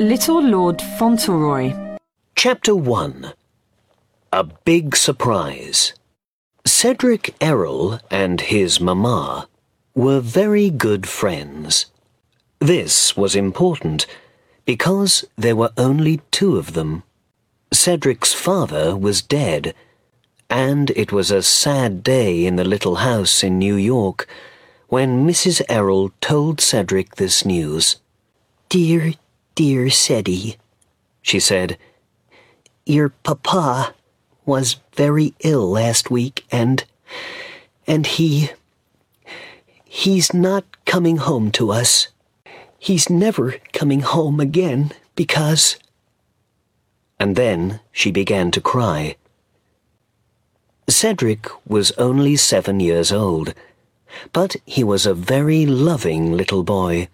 Little Lord Fauntleroy. Chapter 1 A Big Surprise. Cedric Errol and his mamma were very good friends. This was important because there were only two of them. Cedric's father was dead, and it was a sad day in the little house in New York when Mrs. Errol told Cedric this news. Dear, dear Ceddie, she said, your papa was very ill last week and and he he's not coming home to us. He's never coming home again because and then she began to cry. Cedric was only seven years old, but he was a very loving little boy.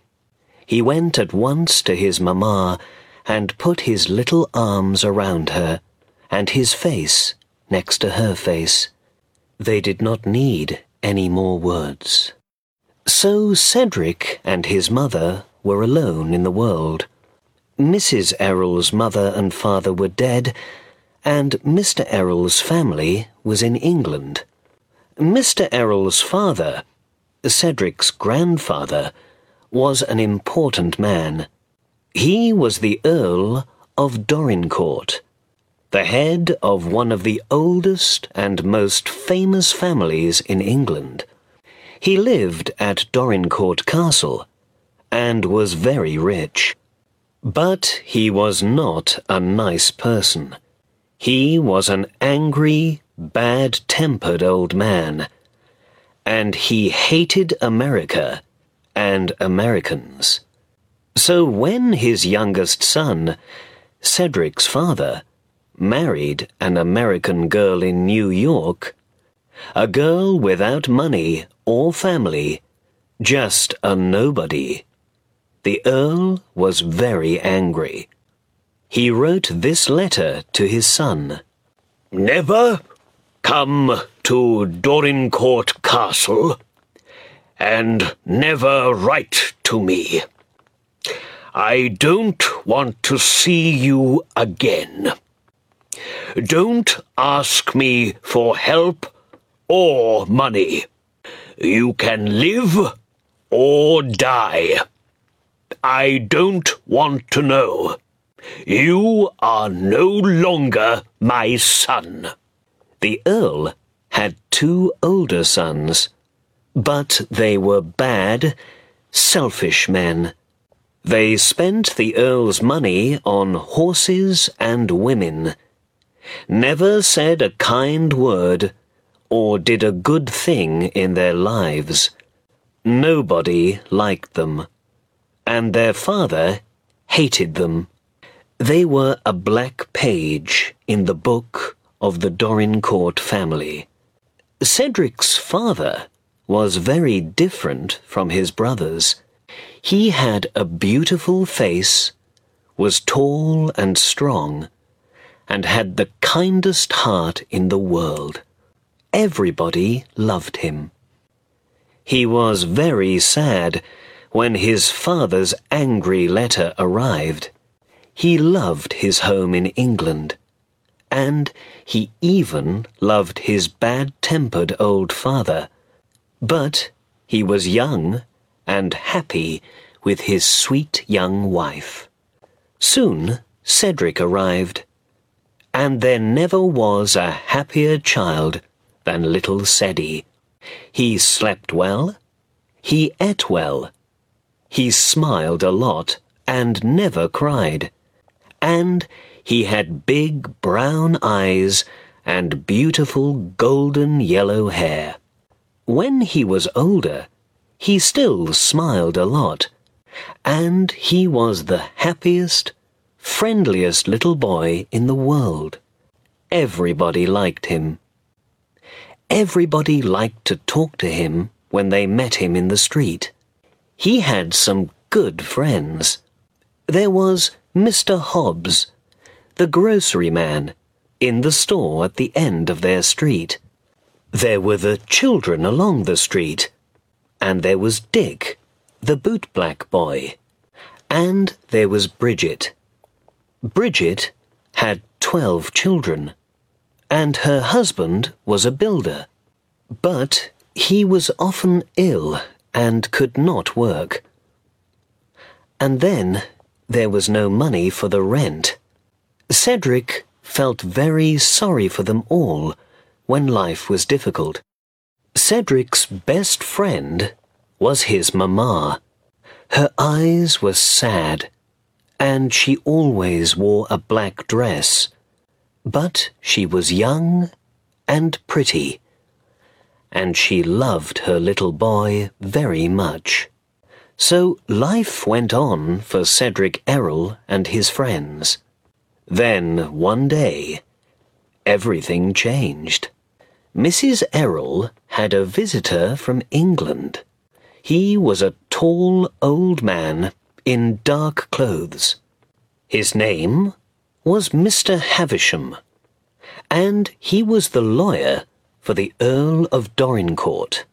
He went at once to his mamma and put his little arms around her and his face next to her face. They did not need any more words. So Cedric and his mother were alone in the world. Mrs. Errol's mother and father were dead, and Mr. Errol's family was in England. Mr. Errol's father, Cedric's grandfather, was an important man. He was the Earl of Dorincourt, the head of one of the oldest and most famous families in England. He lived at Dorincourt Castle and was very rich. But he was not a nice person. He was an angry, bad tempered old man, and he hated America and Americans. So when his youngest son, Cedric's father, married an American girl in New York, a girl without money or family, just a nobody, the Earl was very angry. He wrote this letter to his son. Never come to Dorincourt Castle, and never write to me. I don't want to see you again. Don't ask me for help or money. You can live or die. I don't want to know. You are no longer my son. The Earl had two older sons, but they were bad, selfish men. They spent the Earl's money on horses and women, never said a kind word, or did a good thing in their lives. Nobody liked them, and their father hated them. They were a black page in the book of the Dorincourt family. Cedric's father was very different from his brothers. He had a beautiful face, was tall and strong, and had the kindest heart in the world. Everybody loved him. He was very sad when his father's angry letter arrived. He loved his home in England, and he even loved his bad-tempered old father. But he was young and happy with his sweet young wife. Soon Cedric arrived, and there never was a happier child than little Ceddie. He slept well, he ate well, he smiled a lot and never cried, and he had big brown eyes and beautiful golden yellow hair. When he was older, he still smiled a lot, and he was the happiest, friendliest little boy in the world. Everybody liked him. Everybody liked to talk to him when they met him in the street. He had some good friends. There was Mr. Hobbs, the grocery man, in the store at the end of their street. There were the children along the street, and there was Dick, the bootblack boy, And there was Bridget. Bridget had twelve children, and her husband was a builder. But he was often ill and could not work. And then there was no money for the rent. Cedric felt very sorry for them all when life was difficult. Cedric's best friend was his mamma. Her eyes were sad, and she always wore a black dress. But she was young and pretty, and she loved her little boy very much. So life went on for Cedric Errol and his friends. Then, one day, everything changed. Mrs. Errol had a visitor from England. He was a tall old man in dark clothes. His name was Mr. Havisham, and he was the lawyer for the Earl of Dorincourt.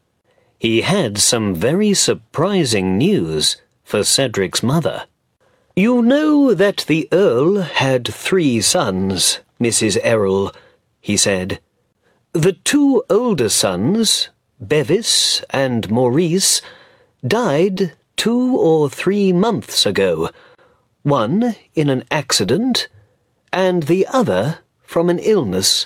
He had some very surprising news for Cedric's mother. You know that the Earl had three sons, Mrs. Errol, he said. The two older sons, Bevis and Maurice, died two or three months ago, one in an accident, and the other from an illness.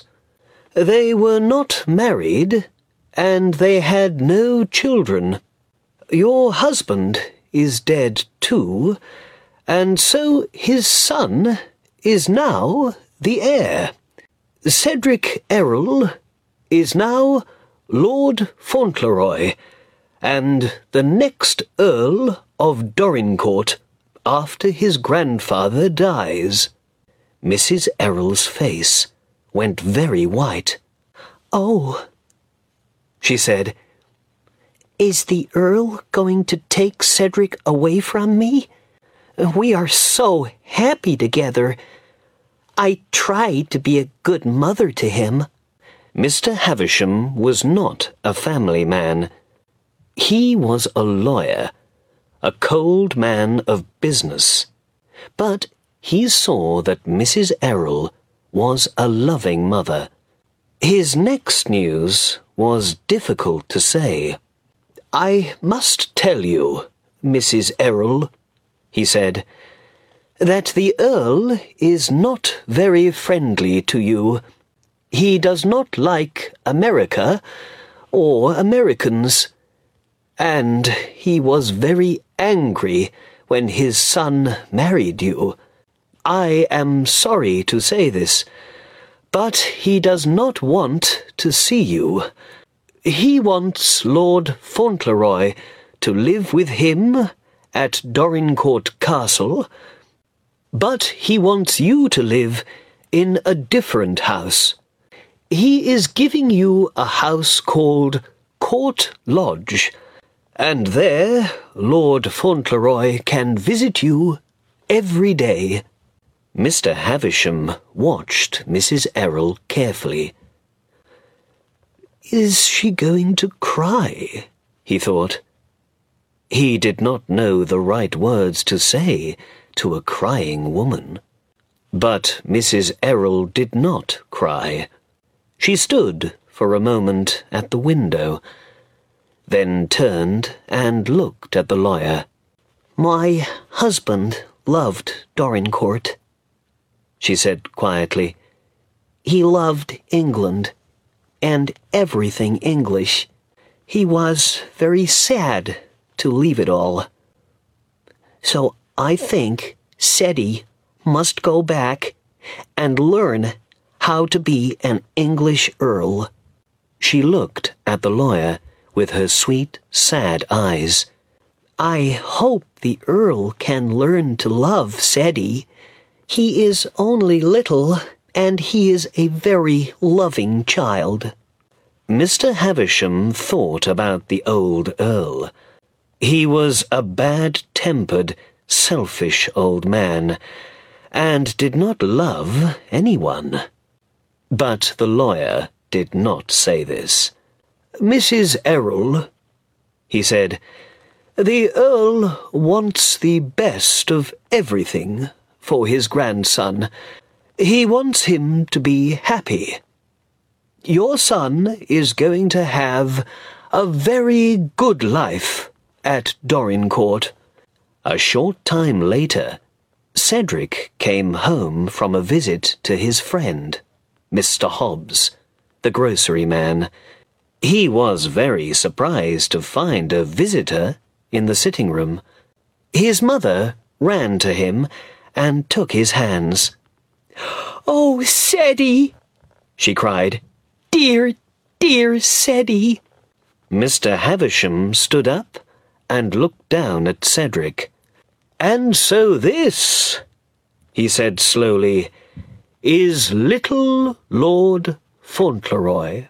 They were not married, and they had no children. Your husband is dead too, and so his son is now the heir. Cedric Errol is now Lord Fauntleroy, and the next Earl of Dorincourt after his grandfather dies. Mrs. Errol's face went very white. Oh, She said, is the Earl going to take Cedric away from me? We are so happy together. I tried to be a good mother to him. Mr. Havisham was not a family man. He was a lawyer, a cold man of business. But he saw that Mrs. Errol was a loving mother. His next news was difficult to say. I must tell you, Mrs. Errol, he said, that the Earl is not very friendly to you. He does not like America or Americans. And he was very angry when his son married you. I am sorry to say this, but he does not want to see you. He wants Lord Fauntleroy to live with him at Dorincourt Castle, but he wants you to live in a different house. He is giving you a house called Court Lodge, and there Lord Fauntleroy can visit you every day. Mr. Havisham watched Mrs. Errol carefully. Is she going to cry? he thought. He did not know the right words to say to a crying woman. But Mrs. Errol did not cry. She stood for a moment at the window, then turned and looked at the lawyer. My husband loved Dorincourt, She said quietly. He loved England and everything English. He was very sad to leave it all. So I think Ceddie must go back and learn how to be an English earl. She looked at the lawyer with her sweet, sad eyes. I hope the earl can learn to love Ceddie. He is only little, and he is a very loving child. Mr. Havisham thought about the old earl. He was a bad tempered, selfish old man, and did not love anyone. But the lawyer did not say this. Mrs. Errol, he said, The Earl wants the best of everything for his grandson. He wants him to be happy. Your son is going to have a very good life at Dorincourt. A short time later, Cedric came home from a visit to his friend, Mr. Hobbs, the grocery man. He was very surprised to find a visitor in the sitting room. His mother ran to him and took his hands. Oh, Ceddie, she cried. Dear, dear Ceddie. Mr. Havisham stood up and looked down at Cedric. And so this, he said slowly, is little Lord Fauntleroy.